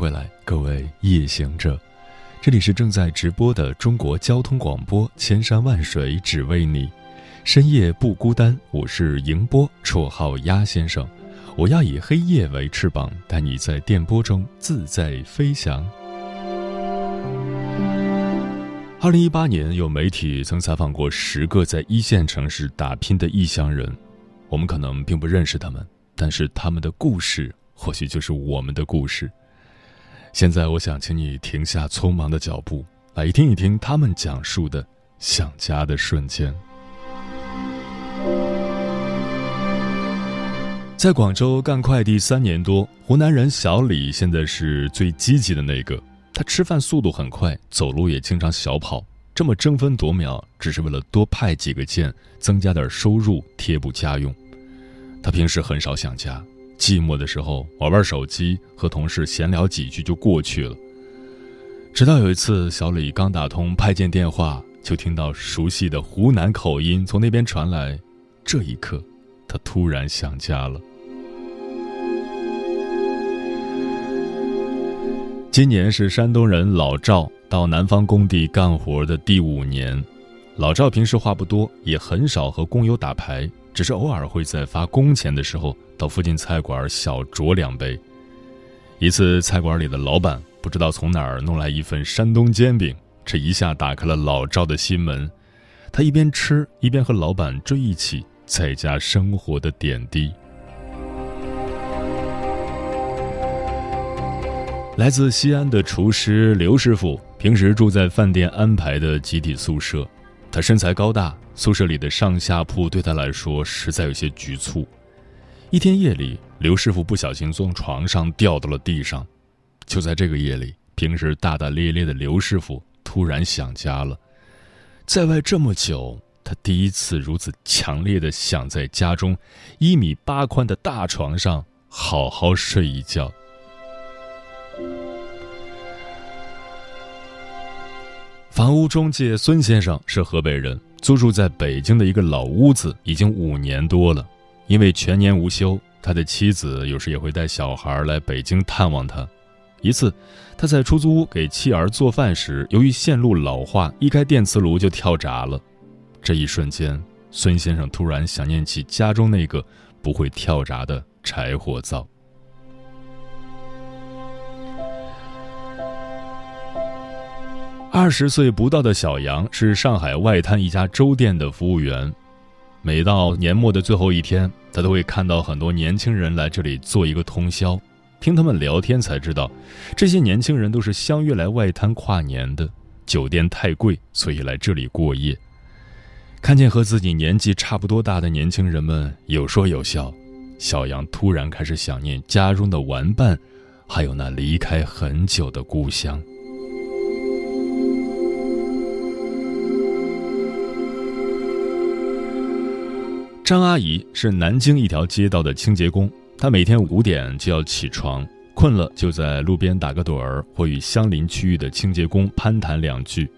回来，各位夜行者，这里是正在直播的中国交通广播，千山万水只为你，深夜不孤单。我是迎波，绰号鸭先生。我要以黑夜为翅膀，带你在电波中自在飞翔。二零一八年，有媒体曾采访过十个在一线城市打拼的异乡人，我们可能并不认识他们，但是他们的故事，或许就是我们的故事。现在，我想请你停下匆忙的脚步，来听一听他们讲述的想家的瞬间。在广州干快递三年多，湖南人小李现在是最积极的那个。他吃饭速度很快，走路也经常小跑，这么争分夺秒，只是为了多派几个件，增加点收入，贴补家用。他平时很少想家。寂寞的时候玩玩手机，和同事闲聊几句就过去了。直到有一次，小李刚打通派件电话，就听到熟悉的湖南口音从那边传来。这一刻，他突然想家了。今年是山东人老赵到南方工地干活的第五年。老赵平时话不多，也很少和工友打牌，只是偶尔会在发工钱的时候。到附近菜馆小酌两杯。一次，菜馆里的老板不知道从哪儿弄来一份山东煎饼，这一下打开了老赵的心门。他一边吃，一边和老板追忆起在家生活的点滴。来自西安的厨师刘师傅，平时住在饭店安排的集体宿舍。他身材高大，宿舍里的上下铺对他来说实在有些局促。一天夜里，刘师傅不小心从床上掉到了地上。就在这个夜里，平时大大咧咧的刘师傅突然想家了。在外这么久，他第一次如此强烈的想在家中一米八宽的大床上好好睡一觉。房屋中介孙先生是河北人，租住在北京的一个老屋子已经五年多了。因为全年无休，他的妻子有时也会带小孩来北京探望他。一次，他在出租屋给妻儿做饭时，由于线路老化，一开电磁炉就跳闸了。这一瞬间，孙先生突然想念起家中那个不会跳闸的柴火灶。二十岁不到的小杨是上海外滩一家粥店的服务员。每到年末的最后一天，他都会看到很多年轻人来这里做一个通宵。听他们聊天才知道，这些年轻人都是相约来外滩跨年的。酒店太贵，所以来这里过夜。看见和自己年纪差不多大的年轻人们有说有笑，小杨突然开始想念家中的玩伴，还有那离开很久的故乡。张阿姨是南京一条街道的清洁工，她每天五点就要起床，困了就在路边打个盹儿，或与相邻区域的清洁工攀谈两句。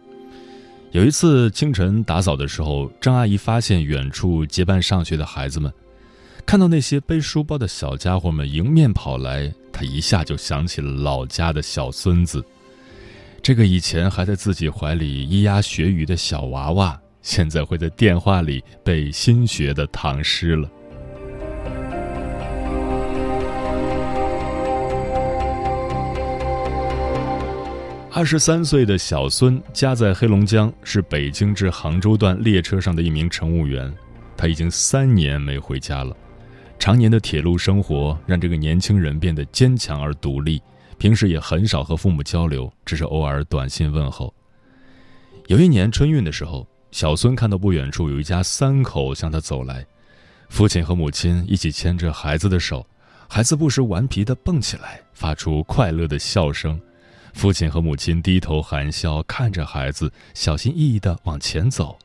有一次清晨打扫的时候，张阿姨发现远处结伴上学的孩子们，看到那些背书包的小家伙们迎面跑来，她一下就想起了老家的小孙子，这个以前还在自己怀里咿呀学语的小娃娃。现在会在电话里背新学的唐诗了。二十三岁的小孙家在黑龙江，是北京至杭州段列车上的一名乘务员。他已经三年没回家了。常年的铁路生活让这个年轻人变得坚强而独立，平时也很少和父母交流，只是偶尔短信问候。有一年春运的时候，小孙看到不远处有一家三口向他走来，父亲和母亲一起牵着孩子的手，孩子不时顽皮地蹦起来，发出快乐的笑声。父亲和母亲低头含笑看着孩子，小心翼翼地往前走。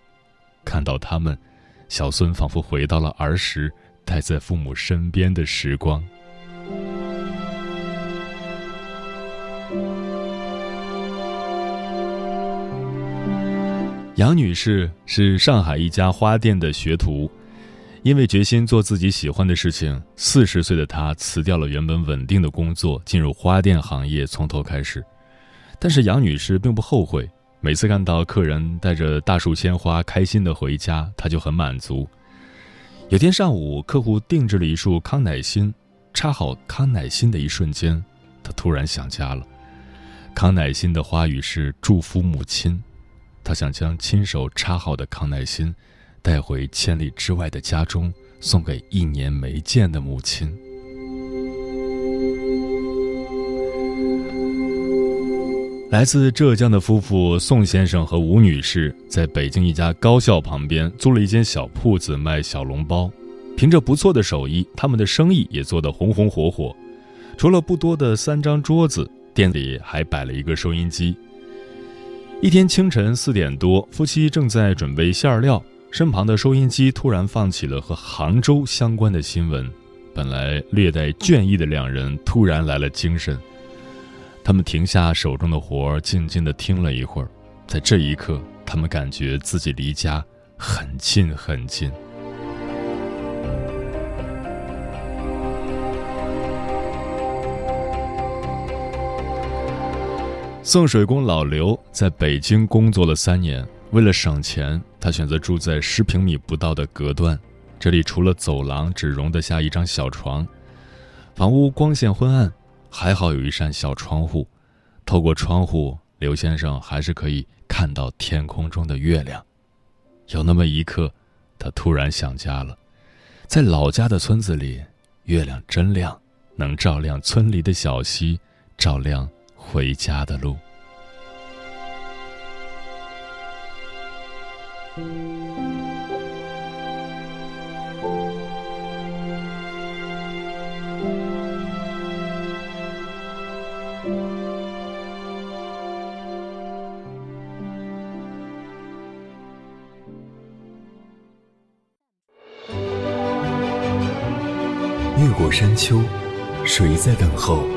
看到他们，小孙仿佛回到了儿时待在父母身边的时光。杨女士是上海一家花店的学徒，因为决心做自己喜欢的事情，四十岁的她辞掉了原本稳定的工作，进入花店行业，从头开始。但是杨女士并不后悔，每次看到客人带着大束鲜花开心的回家，她就很满足。有天上午，客户定制了一束康乃馨，插好康乃馨的一瞬间，她突然想家了。康乃馨的花语是祝福母亲，他想将亲手插好的康乃馨带回千里之外的家中，送给一年没见的母亲。来自浙江的夫妇宋先生和吴女士在北京一家高校旁边租了一间小铺子卖小笼包，凭着不错的手艺，他们的生意也做得红红火火。除了不多的三张桌子，店里还摆了一个收音机。一天清晨四点多，夫妻正在准备馅料，身旁的收音机突然放起了和杭州相关的新闻。本来略带倦意的两人突然来了精神。他们停下手中的活，静静的听了一会儿。在这一刻，他们感觉自己离家很近很近。送水工老刘在北京工作了三年，为了省钱，他选择住在十平米不到的隔断。这里除了走廊，只容得下一张小床，房屋光线昏暗。还好有一扇小窗户，透过窗户，刘先生还是可以看到天空中的月亮。有那么一刻，他突然想家了。在老家的村子里，月亮真亮，能照亮村里的小溪，照亮回家的路。越过山丘，谁在等候？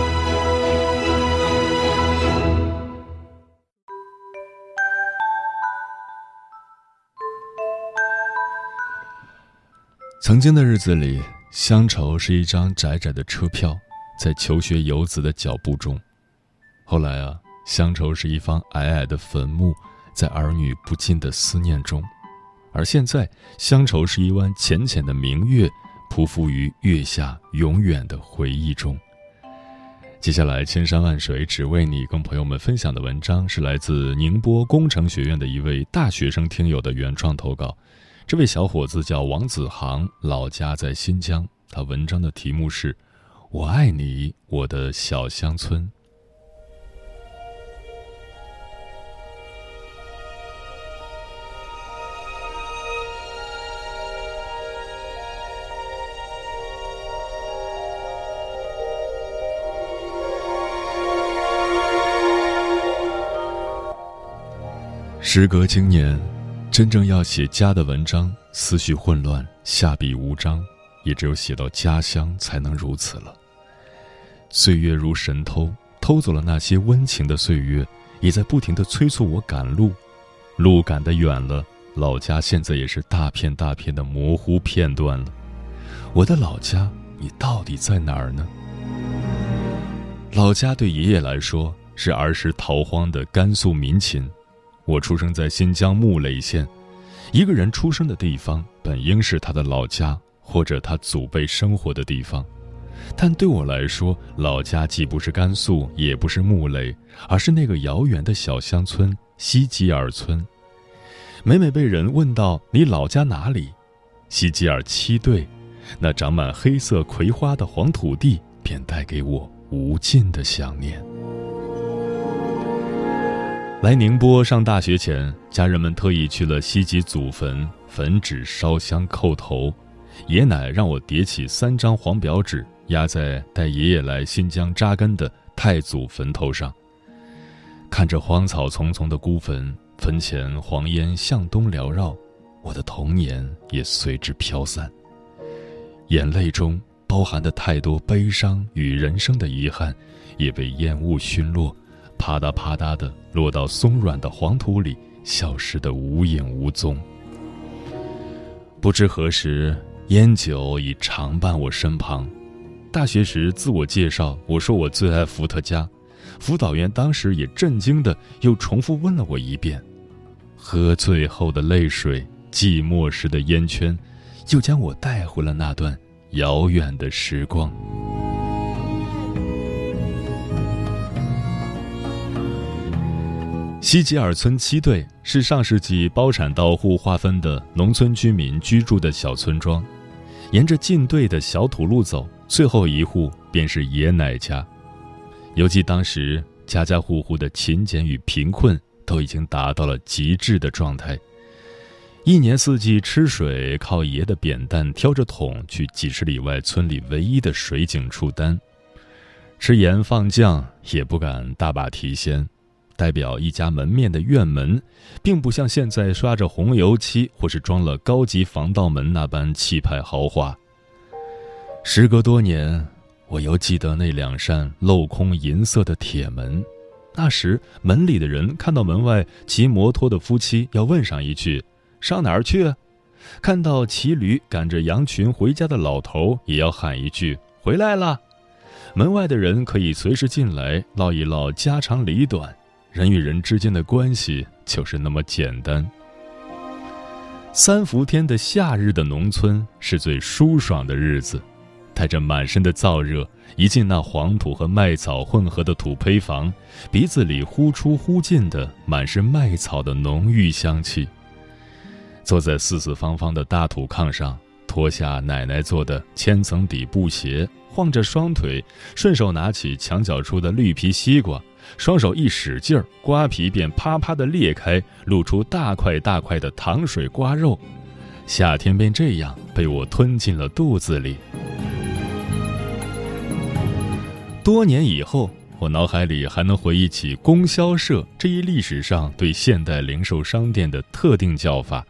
曾经的日子里，乡愁是一张窄窄的车票，在求学游子的脚步中；后来啊，乡愁是一方矮矮的坟墓，在儿女不尽的思念中；而现在，乡愁是一弯浅浅的明月，匍匐于月下永远的回忆中。接下来，千山万水只为你，跟朋友们分享的文章是来自宁波工程学院的一位大学生听友的原创投稿。这位小伙子叫王子航，老家在新疆。他文章的题目是《我爱你，我的小乡村》。时隔经年。真正要写家的文章，思绪混乱，下笔无章，也只有写到家乡才能如此了。岁月如神偷，偷走了那些温情的岁月，也在不停的催促我赶路。路赶得远了，老家现在也是大片大片的模糊片段了。我的老家，你到底在哪儿呢？老家对爷爷来说是儿时逃荒的甘肃民勤。我出生在新疆木垒县，一个人出生的地方本应是他的老家或者他祖辈生活的地方。但对我来说，老家既不是甘肃，也不是木垒，而是那个遥远的小乡村西吉尔村。每每被人问到你老家哪里，西吉尔七队，那长满黑色葵花的黄土地，便带给我无尽的想念。来宁波上大学前，家人们特意去了西吉祖坟，焚纸烧香叩头，爷奶让我叠起三张黄表纸。压在带爷爷来新疆扎根的太祖坟头上，看着荒草丛丛的孤坟，坟前黄烟向东缭绕，我的童年也随之飘散。眼泪中包含的太多悲伤与人生的遗憾，也被烟雾熏落，啪嗒啪嗒的落到松软的黄土里，消失得无影无踪。不知何时，烟酒已常伴我身旁。大学时自我介绍，我说我最爱伏特加，辅导员当时也震惊的又重复问了我一遍。喝醉后的泪水，寂寞时的烟圈，又将我带回了那段遥远的时光。西吉尔村七队是上世纪包产到户划分的农村居民居住的小村庄，沿着进队的小土路走。最后一户便是爷奶家，犹记当时家家户户的勤俭与贫困都已经达到了极致的状态，一年四季吃水靠爷的扁担挑着桶去几十里外村里唯一的水井处担，吃盐放酱也不敢大把提鲜，代表一家门面的院门，并不像现在刷着红油漆或是装了高级防盗门那般气派豪华。时隔多年，我又记得那两扇镂空银色的铁门。那时门里的人看到门外骑摩托的夫妻，要问上一句：“上哪儿去？”看到骑驴赶着羊群回家的老头，也要喊一句：“回来了。”门外的人可以随时进来唠一唠家长里短，人与人之间的关系就是那么简单。三伏天的夏日的农村是最舒爽的日子。带着满身的燥热，一进那黄土和麦草混合的土坯房，鼻子里忽出忽进的满是麦草的浓郁香气。坐在四四方方的大土炕上，脱下奶奶做的千层底布鞋，晃着双腿，顺手拿起墙角处的绿皮西瓜，双手一使劲儿，瓜皮便啪啪的裂开，露出大块大块的糖水瓜肉。夏天便这样被我吞进了肚子里。多年以后，我脑海里还能回忆起供销社这一历史上对现代零售商店的特定叫法。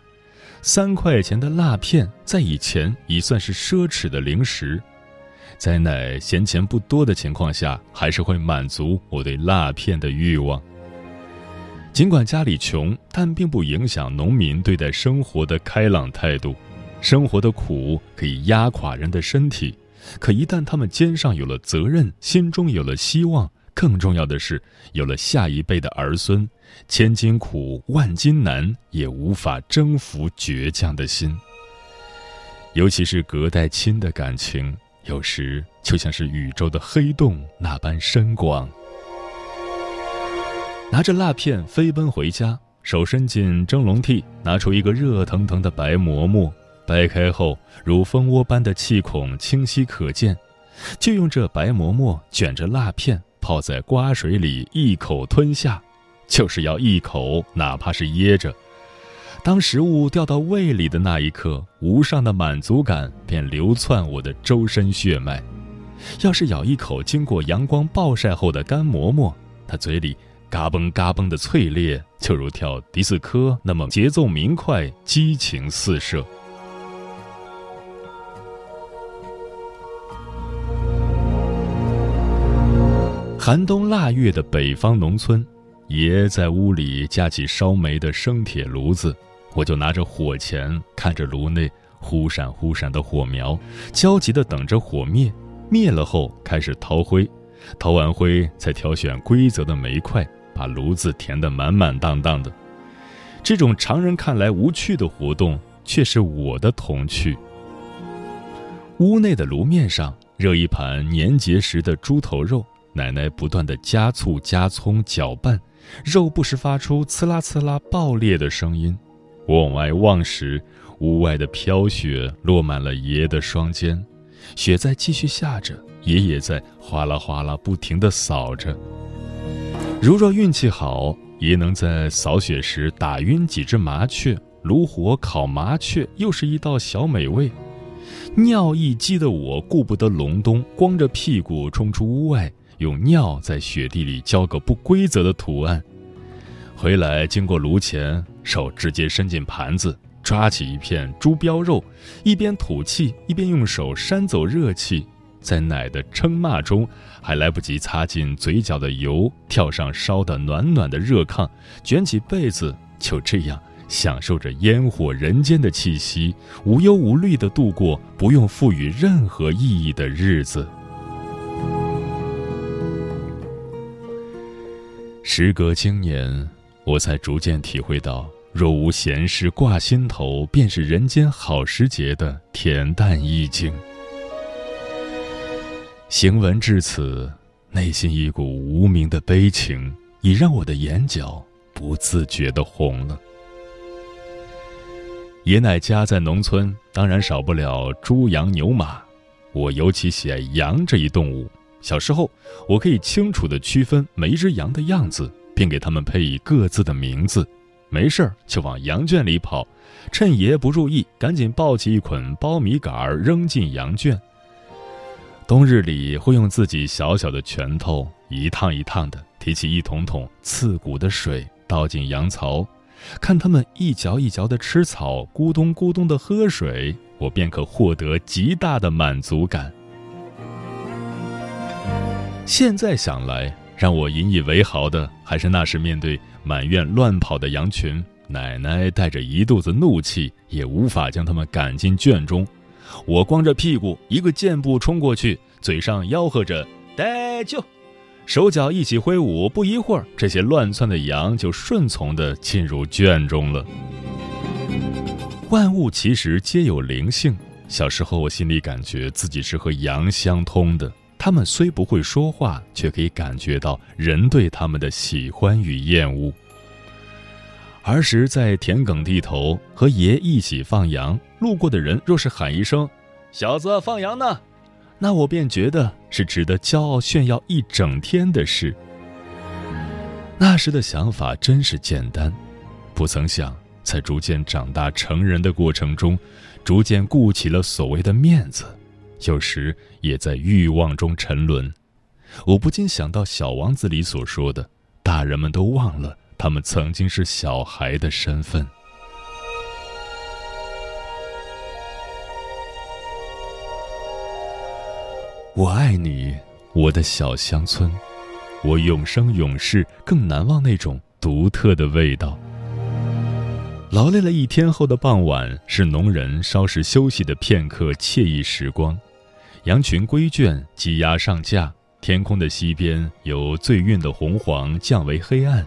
三块钱的辣片在以前已算是奢侈的零食，在奶闲钱不多的情况下，还是会满足我对辣片的欲望。尽管家里穷，但并不影响农民对待生活的开朗态度。生活的苦可以压垮人的身体。可一旦他们肩上有了责任，心中有了希望，更重要的是有了下一辈的儿孙，千金苦万金难也无法征服倔强的心。尤其是隔代亲的感情，有时就像是宇宙的黑洞那般深广。拿着蜡片飞奔回家，手伸进蒸笼屉，拿出一个热腾腾的白馍馍。掰开后，如蜂窝般的气孔清晰可见，就用这白馍馍卷着蜡片，泡在瓜水里，一口吞下，就是要一口，哪怕是噎着。当食物掉到胃里的那一刻无上的满足感便流窜我的周身血脉。要是咬一口经过阳光暴晒后的干馍馍它嘴里嘎嘣嘎嘣的脆裂就如跳迪斯科那么节奏明快激情四射。寒冬腊月的北方农村爷在屋里架起烧煤的生铁炉子我就拿着火钳，看着炉内忽闪忽闪的火苗，焦急地等着火灭。灭了后，开始掏灰，掏完灰再挑选规则的煤块，把炉子填得满满当当的。这种常人看来无趣的活动，却是我的童趣。屋内的炉面上热一盘年节时的猪头肉。奶奶不断的加醋加葱搅拌，肉不时发出刺啦刺啦爆裂的声音。我往外望时，屋外的飘雪落满了爷的双肩，雪在继续下着，爷爷在哗啦哗啦不停的扫着。如若运气好，爷能在扫雪时打晕几只麻雀，炉火烤麻雀又是一道小美味。尿意激的我顾不得隆冬，光着屁股冲出屋外。用尿在雪地里浇个不规则的图案，回来经过炉前，手直接伸进盘子，抓起一片猪膘肉，一边吐气一边用手扇走热气，在奶的称骂中，还来不及擦进嘴角的油，跳上烧得暖暖的热炕，卷起被子，就这样享受着烟火人间的气息，无忧无虑地度过不用赋予任何意义的日子。时隔经年，我才逐渐体会到“若无闲事挂心头，便是人间好时节”的恬淡意境。行文至此，内心一股无名的悲情，已让我的眼角不自觉的红了。爷奶家在农村，当然少不了猪羊牛马，我尤其喜爱羊这一动物。小时候，我可以清楚地区分每一只羊的样子，并给它们配以各自的名字。没事儿就往羊圈里跑，趁爷不注意，赶紧抱起一捆苞米杆儿扔进羊圈。冬日里，会用自己小小的拳头一趟一趟的提起一桶桶刺骨的水，倒进羊槽，看它们一嚼一嚼的吃草，咕咚咕咚的喝水，我便可获得极大的满足感。现在想来，让我引以为豪的还是那时面对满院乱跑的羊群，奶奶带着一肚子怒气，也无法将他们赶进圈中。我光着屁股，一个箭步冲过去，嘴上吆喝着“待救”，手脚一起挥舞，不一会儿，这些乱窜的羊就顺从地进入圈中了。万物其实皆有灵性，小时候我心里感觉自己是和羊相通的。他们虽不会说话，却可以感觉到人对他们的喜欢与厌恶。儿时在田埂地头和爷一起放羊，路过的人若是喊一声“小子放羊呢”，那我便觉得是值得骄傲炫耀一整天的事。那时的想法真是简单，不曾想在逐渐长大成人的过程中，逐渐顾起了所谓的面子。有时也在欲望中沉沦，我不禁想到《小王子》里所说的：“大人们都忘了他们曾经是小孩的身份。”我爱你，我的小乡村，我永生永世更难忘那种独特的味道。劳累了一天后的傍晚，是农人稍事休息的片刻惬意时光。羊群归圈，鸡鸭上架。天空的西边由醉晕的红黄降为黑暗，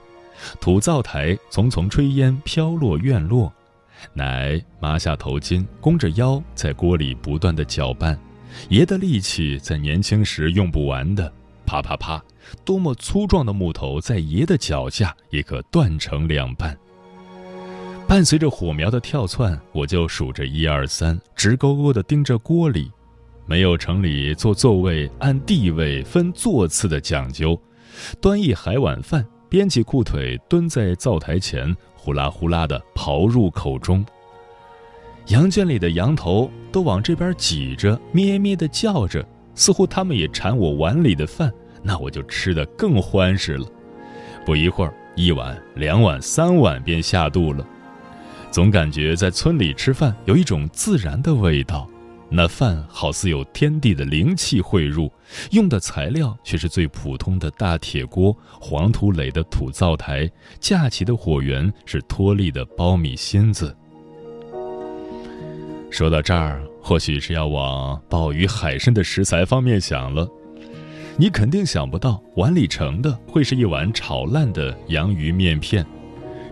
土灶台丛丛炊烟飘落院落。奶麻下头巾，弓着腰在锅里不断的搅拌。爷的力气在年轻时用不完的，啪啪啪，多么粗壮的木头在爷的脚下也可断成两半。伴随着火苗的跳窜，我就数着一二三，直勾勾地盯着锅里。没有城里坐座位按地位分座次的讲究，端一海碗饭，编起裤腿蹲在灶台前，呼啦呼啦地刨入口中。羊圈里的羊头都往这边挤着，咩咩地叫着，似乎他们也馋我碗里的饭，那我就吃得更欢实了。不一会儿，一碗、两碗、三碗便下肚了，总感觉在村里吃饭有一种自然的味道。那饭好似有天地的灵气汇入，用的材料却是最普通的大铁锅、黄土垒的土灶台，架起的火源是脱粒的苞米芯子。说到这儿，或许是要往鲍鱼、海参的食材方面想了。你肯定想不到，碗里盛的会是一碗炒烂的洋芋面片，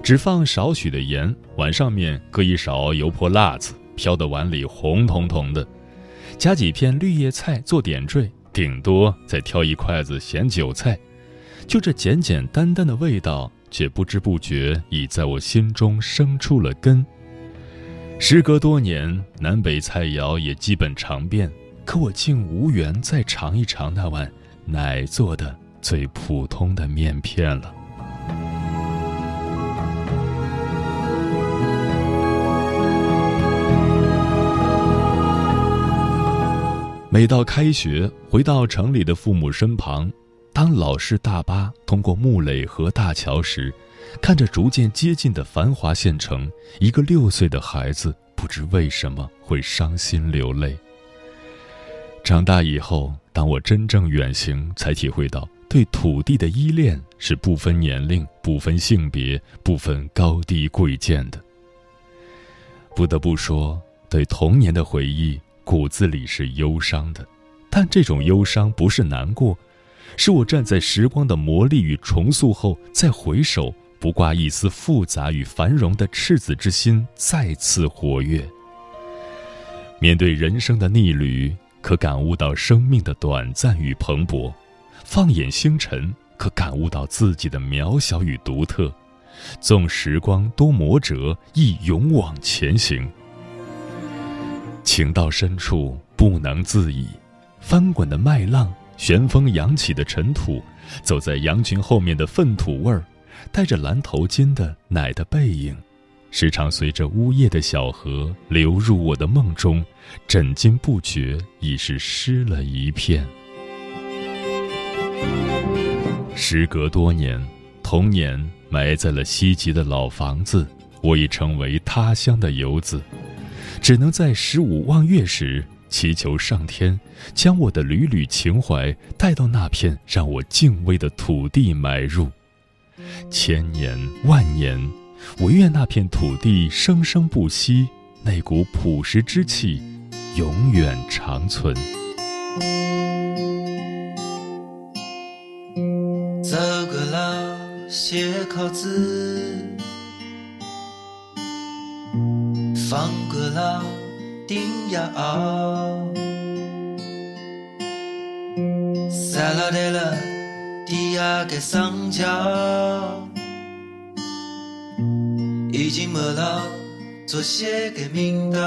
只放少许的盐，碗上面搁一勺油泼辣子。飘的碗里红彤彤的，加几片绿叶菜做点缀，顶多再挑一筷子咸韭菜，就这简简单单的味道，却不知不觉已在我心中生出了根。时隔多年，南北菜肴也基本尝遍，可我竟无缘再尝一尝那碗奶做的最普通的面片了。每到开学，回到城里的父母身旁，当老式大巴通过木垒河大桥时，看着逐渐接近的繁华县城，一个六岁的孩子不知为什么会伤心流泪。长大以后，当我真正远行，才体会到对土地的依恋是不分年龄、不分性别、不分高低贵贱的。不得不说，对童年的回忆。骨子里是忧伤的，但这种忧伤不是难过，是我站在时光的磨砺与重塑后再回首，不挂一丝复杂与繁荣的赤子之心再次活跃。面对人生的逆旅，可感悟到生命的短暂与蓬勃；放眼星辰，可感悟到自己的渺小与独特。纵时光多磨折，亦勇往前行。情到深处不能自已，翻滚的麦浪，旋风扬起的尘土，走在羊群后面的粪土味儿，戴着蓝头巾的奶的背影，时常随着呜咽的小河流入我的梦中，枕巾不觉已是湿了一片。时隔多年，童年埋在了西吉的老房子，我已成为他乡的游子。只能在十五望月时祈求上天，将我的缕缕情怀带到那片让我敬畏的土地埋入。千年万年，唯愿那片土地生生不息，那股朴实之气永远长存。走过老写考字。放过了定亚奥，塞拉德了第二个桑乔，已经没了做些个名道，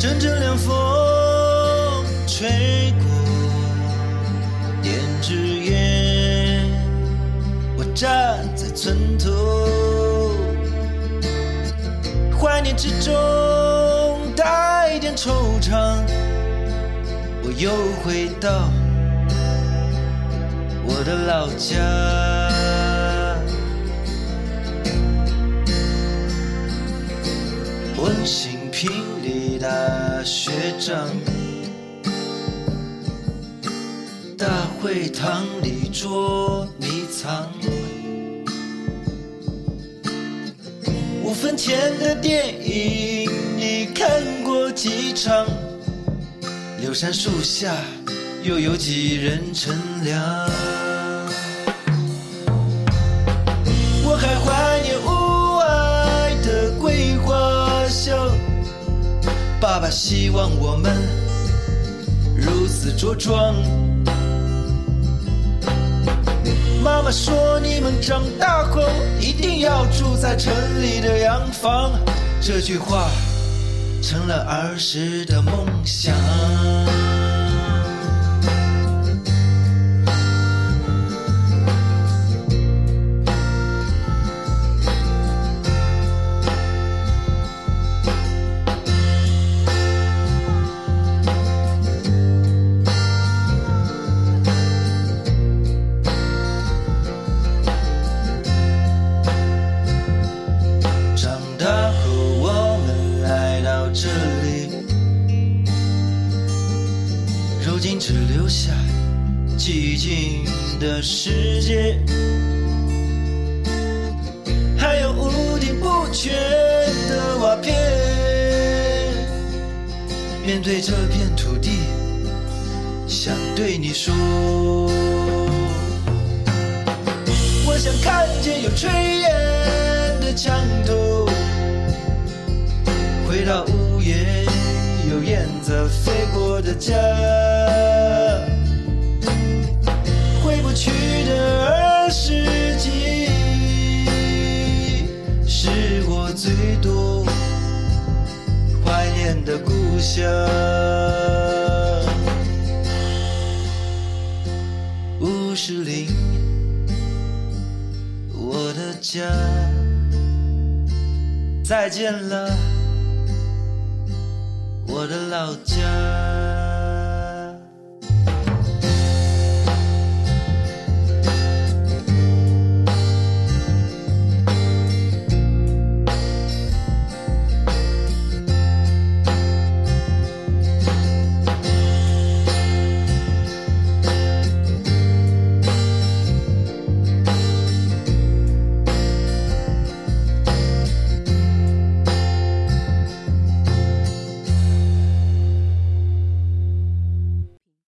阵阵凉风吹。过之中带点惆怅，我又回到我的老家。温馨平里大学长，大会堂里捉迷藏。五分钱的电影你看过几场？柳杉树下又有几人乘凉？我还怀念屋外的桂花香。爸爸希望我们如此茁壮。妈妈说：“你们长大后一定要住在城里的洋房。”这句话成了儿时的梦想。是的故乡。五十里我的家。再见了我的老家。